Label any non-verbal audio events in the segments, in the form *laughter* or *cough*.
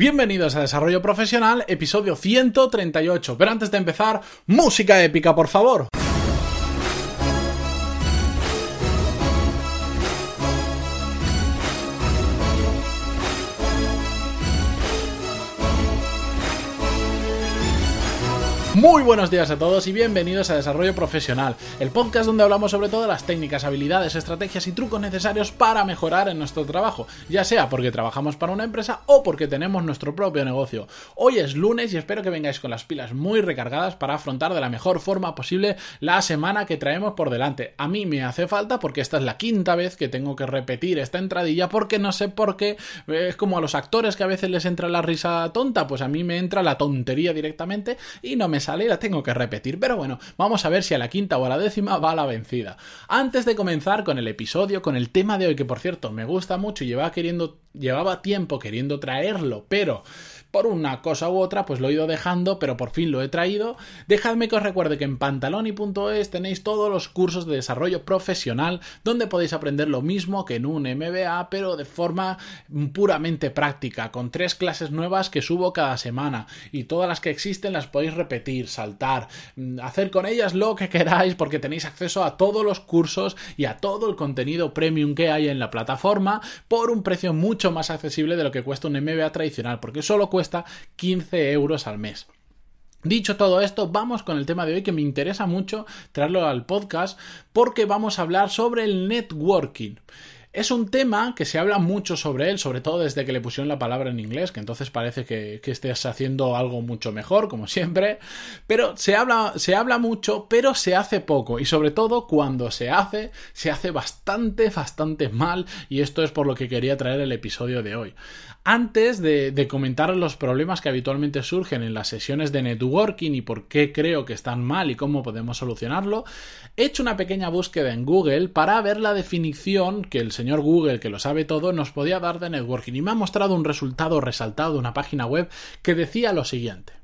Bienvenidos a Desarrollo Profesional, episodio 138. Pero antes de empezar, música épica, por favor. Muy buenos días a todos y bienvenidos a Desarrollo Profesional, el podcast donde hablamos sobre todo las técnicas, habilidades, estrategias y trucos necesarios para mejorar en nuestro trabajo, ya sea porque trabajamos para una empresa o porque tenemos nuestro propio negocio. Hoy es lunes y espero que vengáis con las pilas muy recargadas para afrontar de la mejor forma posible la semana que traemos por delante. A mí me hace falta porque esta es la quinta vez que tengo que repetir esta entradilla porque no sé por qué es como a los actores que a veces les entra la risa tonta, pues a mí me entra la tontería directamente y no me sale la tengo que repetir. Pero bueno, vamos a ver si a la quinta o a la décima va la vencida. Antes de comenzar con el episodio, con el tema de hoy, que por cierto me gusta mucho y llevaba queriendo, llevaba tiempo queriendo traerlo, pero por una cosa u otra, pues lo he ido dejando, pero por fin lo he traído. Dejadme que os recuerde que en pantaloni.es tenéis todos los cursos de desarrollo profesional, donde podéis aprender lo mismo que en un MBA, pero de forma puramente práctica, con tres clases nuevas que subo cada semana. Y todas las que existen las podéis repetir, saltar, mm, hacer con ellas lo que queráis, porque tenéis acceso a todos los cursos y a todo el contenido premium que hay en la plataforma por un precio mucho más accesible de lo que cuesta un MBA tradicional, porque solo cuesta cuesta 15 euros al mes. Dicho todo esto, vamos con el tema de hoy que me interesa mucho traerlo al podcast porque vamos a hablar sobre el networking. Es un tema que se habla mucho sobre él, sobre todo desde que le pusieron la palabra en inglés, que entonces parece que, estés haciendo algo mucho mejor, como siempre. Pero se habla, se habla mucho, pero se hace poco. Y sobre todo cuando se hace, se hace bastante, bastante mal. Y esto es por lo que quería traer el episodio de hoy. Antes de, de comentar los problemas que habitualmente surgen en las sesiones de networking y por qué creo que están mal y cómo podemos solucionarlo, he hecho una pequeña búsqueda en Google para ver la definición que el señor Google, que lo sabe todo, nos podía dar de networking y me ha mostrado un resultado resaltado de una página web que decía lo siguiente.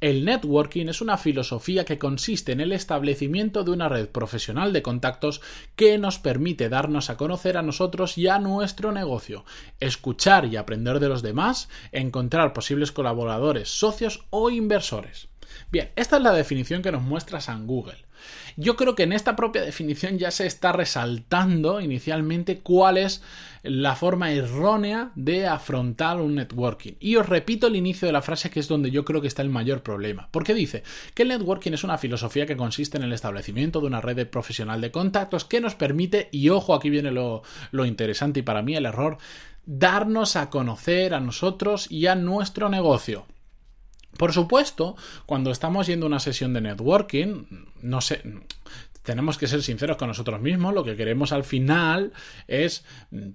El networking es una filosofía que consiste en el establecimiento de una red profesional de contactos que nos permite darnos a conocer a nosotros y a nuestro negocio, escuchar y aprender de los demás, encontrar posibles colaboradores, socios o inversores. Bien, esta es la definición que nos muestra San Google. Yo creo que en esta propia definición ya se está resaltando inicialmente cuál es la forma errónea de afrontar un networking. Y os repito el inicio de la frase que es donde yo creo que está el mayor problema. Porque dice que el networking es una filosofía que consiste en el establecimiento de una red profesional de contactos que nos permite, y ojo, aquí viene lo, lo interesante y para mí el error, darnos a conocer a nosotros y a nuestro negocio. Por supuesto, cuando estamos yendo a una sesión de networking, no sé, tenemos que ser sinceros con nosotros mismos. Lo que queremos al final es,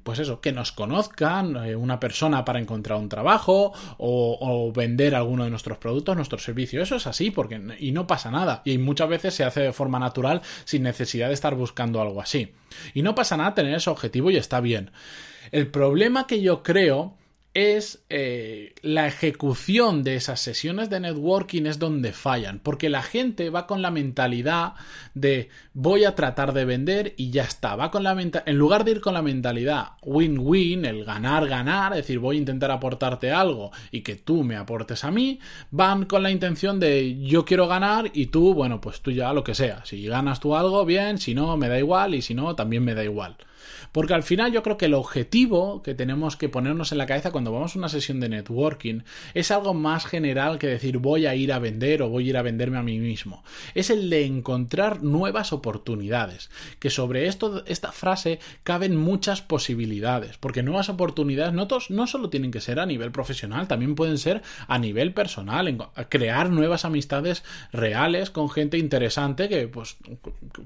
pues eso, que nos conozcan eh, una persona para encontrar un trabajo o, vender alguno de nuestros productos, nuestros servicios. Eso es así, porque y no pasa nada. Y muchas veces se hace de forma natural sin necesidad de estar buscando algo así. Y no pasa nada tener ese objetivo y está bien. El problema que yo creo es eh, la ejecución de esas sesiones de networking es donde fallan, porque la gente va con la mentalidad de voy a tratar de vender y ya está, va con la en lugar de ir con la mentalidad win-win, el ganar-ganar, es decir, voy a intentar aportarte algo y que tú me aportes a mí, van con la intención de yo quiero ganar y tú, bueno, pues tú ya lo que sea, si ganas tú algo, bien, si no, me da igual y si no, también me da igual. Porque al final yo creo que el objetivo que tenemos que ponernos en la cabeza cuando vamos a una sesión de networking es algo más general que decir voy a ir a vender o voy a ir a venderme a mí mismo. Es el de encontrar nuevas oportunidades. Que sobre esto, esta frase caben muchas posibilidades. Porque nuevas oportunidades no, no solo tienen que ser a nivel profesional, también pueden ser a nivel personal. Crear nuevas amistades reales con gente interesante que pues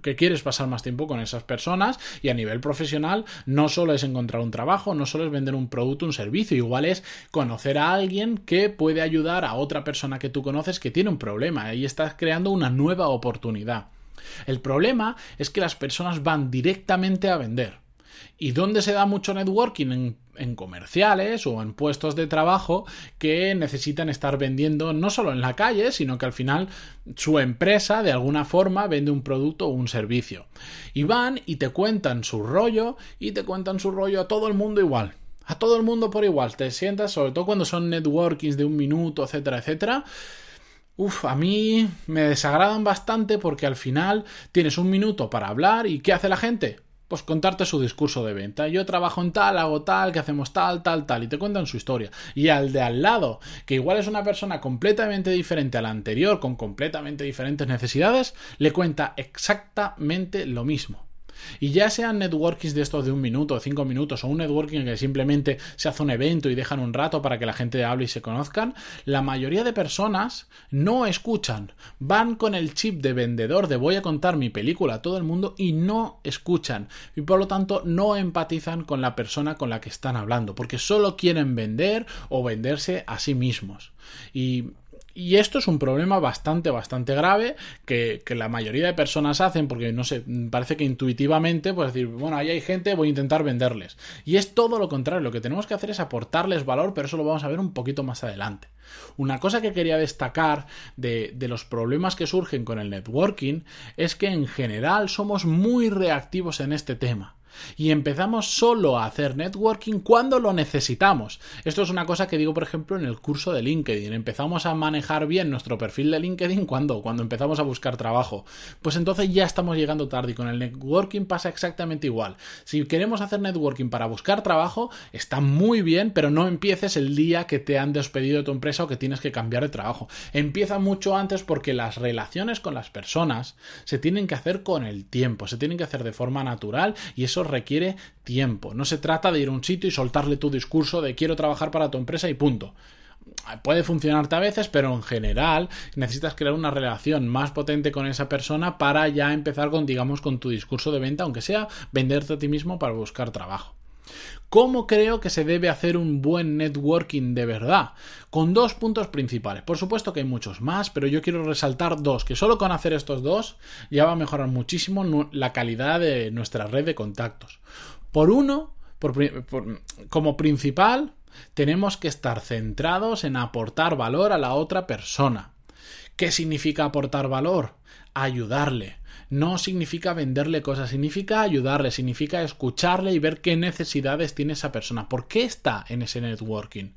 que quieres pasar más tiempo con esas personas y a nivel profesional no solo es encontrar un trabajo, no solo es vender un producto, un servicio, igual es conocer a alguien que puede ayudar a otra persona que tú conoces que tiene un problema. Ahí estás creando una nueva oportunidad. El problema es que las personas van directamente a vender. ¿Y dónde se da mucho networking? En, en, comerciales o en puestos de trabajo que necesitan estar vendiendo no solo en la calle, sino que al final su empresa de alguna forma vende un producto o un servicio. Y van y te cuentan su rollo y te cuentan su rollo a todo el mundo igual A todo el mundo por igual, te sientas, sobre todo cuando son networkings de un minuto, etcétera, etcétera. Uf, a mí me desagradan bastante porque al final tienes un minuto para hablar y ¿qué hace la gente? pues contarte su discurso de venta. Yo trabajo en tal, hago tal, que hacemos tal, tal, tal, y te cuentan su historia. Y al de al lado, que igual es una persona completamente diferente a la anterior, con completamente diferentes necesidades, le cuenta exactamente lo mismo. Y ya sean networkings de estos de un minuto, cinco minutos, o un networking que simplemente se hace un evento y dejan un rato para que la gente hable y se conozcan, la mayoría de personas no escuchan. Van con el chip de vendedor de voy a contar mi película a todo el mundo y no escuchan. Y por lo tanto no empatizan con la persona con la que están hablando, porque solo quieren vender o venderse a sí mismos. Y y esto es un problema bastante, bastante grave que, la mayoría de personas hacen porque, no sé, parece que intuitivamente, pues decir, bueno, ahí hay gente, voy a intentar venderles. Y es todo lo contrario, lo que tenemos que hacer es aportarles valor, pero eso lo vamos a ver un poquito más adelante. Una cosa que quería destacar de, de los problemas que surgen con el networking es que en general somos muy reactivos en este tema y empezamos solo a hacer networking cuando lo necesitamos. Esto es una cosa que digo, por ejemplo, en el curso de LinkedIn. Empezamos a manejar bien nuestro perfil de LinkedIn cuando cuando empezamos a buscar trabajo. Pues entonces ya estamos llegando tarde y con el networking pasa exactamente igual. Si queremos hacer networking para buscar trabajo, está muy bien, pero no empieces el día que te han despedido de tu empresa o que tienes que cambiar de trabajo. Empieza mucho antes porque las relaciones con las personas se tienen que hacer con el tiempo, se tienen que hacer de forma natural y requiere tiempo. No se trata de ir a un sitio y soltarle tu discurso de quiero trabajar para tu empresa y punto. Puede funcionarte a veces, pero en general necesitas crear una relación más potente con esa persona para ya empezar con, digamos, con tu discurso de venta, aunque sea venderte a ti mismo para buscar trabajo. ¿Cómo creo que se debe hacer un buen networking de verdad? Con dos puntos principales. Por supuesto que hay muchos más, pero yo quiero resaltar dos, que solo con hacer estos dos ya va a mejorar muchísimo la calidad de nuestra red de contactos. Por uno, como principal, tenemos que estar centrados en aportar valor a la otra persona. ¿Qué significa aportar valor? Ayudarle, no significa venderle cosas, significa ayudarle, significa escucharle y ver qué necesidades tiene esa persona, por qué está en ese networking,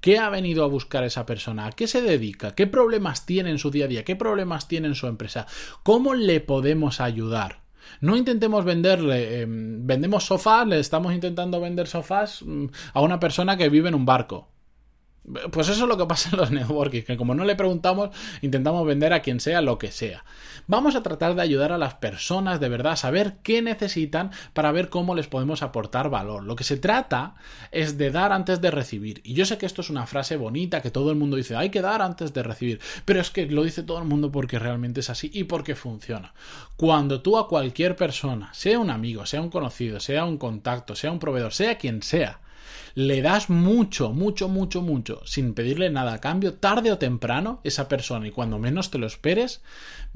qué ha venido a buscar esa persona, a qué se dedica, qué problemas tiene en su día a día, qué problemas tiene en su empresa, cómo le podemos ayudar. No intentemos venderle, em, vendemos sofás, le estamos intentando vender sofás mm, a una persona que vive en un barco. Pues eso es lo que pasa en los *laughs* networking, que como no le preguntamos, intentamos vender a quien sea lo que sea. Vamos a tratar de ayudar a las personas de verdad a saber qué necesitan para ver cómo les podemos aportar valor. Lo que se trata es de dar antes de recibir. Y yo sé que esto es una frase bonita que todo el mundo dice, hay que dar antes de recibir, pero es que lo dice todo el mundo porque realmente es así y porque funciona. Cuando tú a cualquier persona, sea un amigo, sea un conocido, sea un contacto, sea un proveedor, sea quien sea, le das mucho, mucho, mucho, mucho, sin pedirle nada a cambio, tarde o temprano, esa persona, y cuando menos te lo esperes,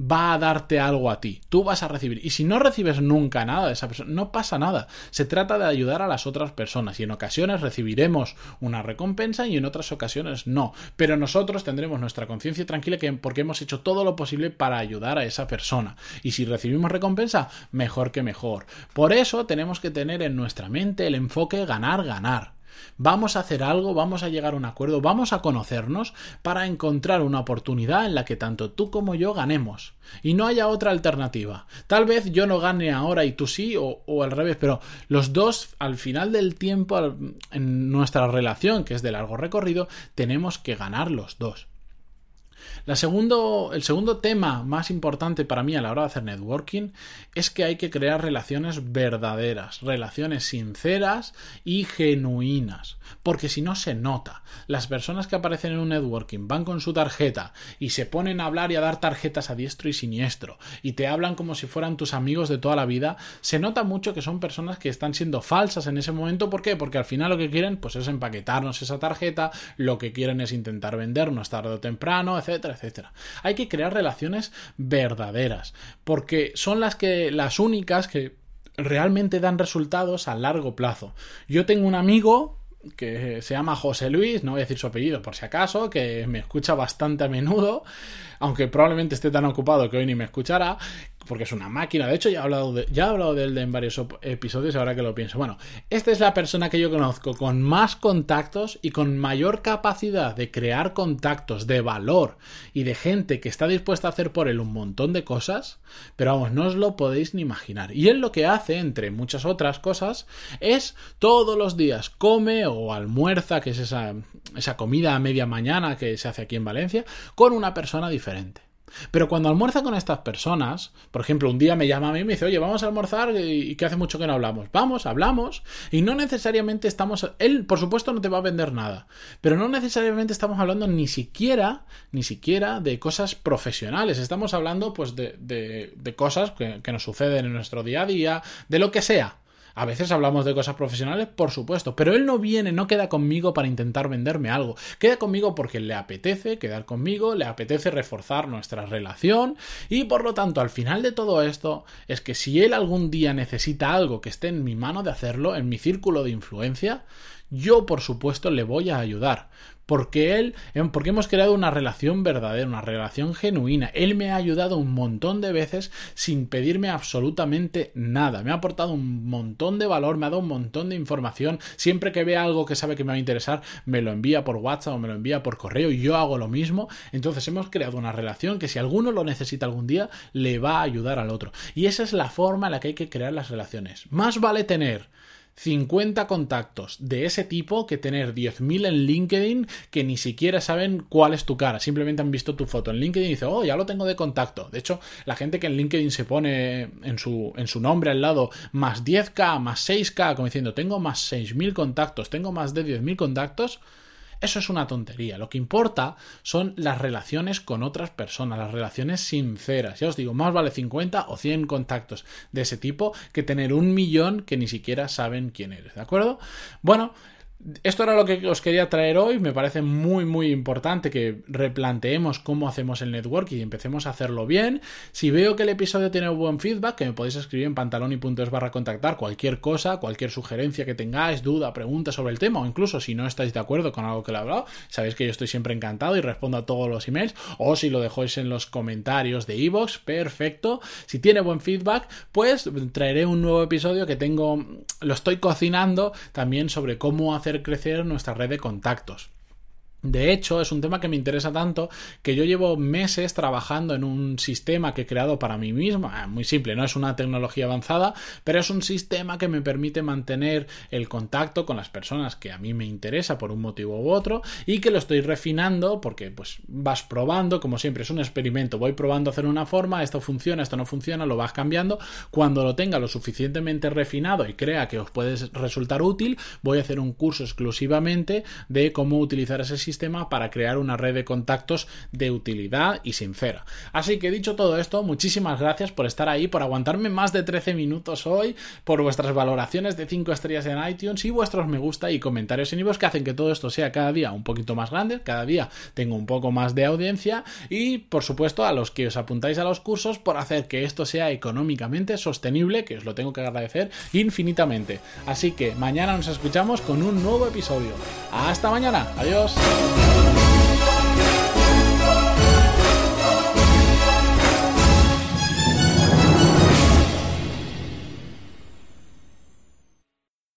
va a darte algo a ti. Tú vas a recibir. Y si no recibes nunca nada de esa persona, no pasa nada. Se trata de ayudar a las otras personas. Y en ocasiones recibiremos una recompensa y en otras ocasiones no. Pero nosotros tendremos nuestra conciencia tranquila que, porque hemos hecho todo lo posible para ayudar a esa persona. Y si recibimos recompensa, mejor que mejor. Por eso tenemos que tener en nuestra mente el enfoque ganar, ganar. Vamos a hacer algo, vamos a llegar a un acuerdo, vamos a conocernos para encontrar una oportunidad en la que tanto tú como yo ganemos y no haya otra alternativa. Tal vez yo no gane ahora y tú sí o, al revés, pero los dos al final del tiempo en nuestra relación, que es de largo recorrido, tenemos que ganar los dos. La segundo, el segundo tema más importante para mí a la hora de hacer networking es que hay que crear relaciones verdaderas, relaciones sinceras y genuinas, porque si no se nota. Las personas que aparecen en un networking van con su tarjeta y se ponen a hablar y a dar tarjetas a diestro y siniestro y te hablan como si fueran tus amigos de toda la vida, se nota mucho que son personas que están siendo falsas en ese momento. ¿Por qué? Porque al final lo que quieren pues es empaquetarnos esa tarjeta, lo que quieren es intentar vendernos tarde o temprano, etc etcétera, Hay que crear relaciones verdaderas, porque son las que las únicas que realmente dan resultados a largo plazo. Yo tengo un amigo que se llama José Luis, no voy a decir su apellido por si acaso, que me escucha bastante a menudo, aunque probablemente esté tan ocupado que hoy ni me escuchará, porque es una máquina. De hecho, ya he hablado de, ya hablado de él en varios episodios, ahora que lo pienso. Bueno, esta es la persona que yo conozco con más contactos y con mayor capacidad de crear contactos de valor y de gente que está dispuesta a hacer por él un montón de cosas, pero vamos, no os lo podéis ni imaginar. Y él lo que hace, entre muchas otras cosas, es todos los días come o almuerza, que es esa, esa comida a media mañana que se hace aquí en Valencia, con una persona diferente. Pero cuando almuerza con estas personas, por ejemplo, un día me llama a mí y me dice, oye, vamos a almorzar y que hace mucho que no hablamos. Vamos, hablamos y no necesariamente estamos... Él, por supuesto, no te va a vender nada, pero no necesariamente estamos hablando ni siquiera, ni siquiera de cosas profesionales. Estamos hablando, pues, de, de, cosas que, que nos suceden en nuestro día a día, de lo que sea. A veces hablamos de cosas profesionales, por supuesto, pero él no viene, no queda conmigo para intentar venderme algo. Queda conmigo porque le apetece quedar conmigo, le apetece reforzar nuestra relación y por lo tanto al final de todo esto es que si él algún día necesita algo que esté en mi mano de hacerlo, en mi círculo de influencia, yo por supuesto le voy a ayudar porque él, em, porque hemos creado una relación verdadera, una relación genuina. Él me ha ayudado un montón de veces sin pedirme absolutamente nada. Me ha aportado un montón de valor, me ha dado un montón de información. Siempre que ve algo que sabe que me va a interesar, me lo envía por WhatsApp o me lo envía por correo y yo hago lo mismo. Entonces hemos creado una relación que si alguno lo necesita algún día, le va a ayudar al otro. Y esa es la forma en la que hay que crear las relaciones. Más vale tener 50 contactos de ese tipo que tener 10.000 en LinkedIn que ni siquiera saben cuál es tu cara, simplemente han visto tu foto en LinkedIn y dicen, oh, ya lo tengo de contacto. De hecho, la gente que en LinkedIn se pone en su, en su nombre al lado más 10k, más 6k, como diciendo, tengo más 6.000 contactos, tengo más de 10.000 contactos, eso es una tontería. Lo que importa son las relaciones con otras personas, las relaciones sinceras. Ya os digo, más vale 50 o 100 contactos de ese tipo que tener un millón que ni siquiera saben quién eres. ¿De acuerdo? Bueno, esto era lo que os quería traer hoy. Me parece muy, muy importante que replanteemos cómo hacemos el network y empecemos a hacerlo bien. Si veo que el episodio tiene buen feedback, que me podéis escribir en pantaloni.es barra contactar cualquier cosa, cualquier sugerencia que tengáis, duda, pregunta sobre el tema, o incluso si no estáis de acuerdo con algo que le he hablado, sabéis que yo estoy siempre encantado y respondo a todos los emails. O si lo dejáis en los comentarios de iVoox, perfecto. Si tiene buen feedback, pues traeré un nuevo episodio que tengo, lo estoy cocinando también sobre cómo hacer crecer nuestra red de contactos. De hecho, es un tema que me interesa tanto que yo llevo meses trabajando en un sistema que he creado para mí mismo. Ah, muy simple, no es una tecnología avanzada, pero es un sistema que me permite mantener el contacto con las personas que a mí me interesa por un motivo u otro y que lo estoy refinando porque pues vas probando, como siempre es un experimento, voy probando a hacer una forma, esto funciona, esto no funciona, lo vas cambiando. Cuando lo tenga lo suficientemente refinado y crea que os puede resultar útil, voy a hacer un curso exclusivamente de cómo utilizar ese sistema para crear una red de contactos de utilidad y sincera. Así que dicho todo esto, muchísimas gracias por estar ahí, por aguantarme más de 13 minutos hoy, por vuestras valoraciones de 5 estrellas en iTunes y vuestros me gusta y comentarios en iVoox que hacen que todo esto sea cada día un poquito más grande, cada día tengo un poco más de audiencia y por supuesto a los que os apuntáis a los cursos por hacer que esto sea económicamente sostenible, que os lo tengo que agradecer infinitamente. Así que mañana nos escuchamos con un nuevo episodio. Hasta mañana, adiós. Thank you.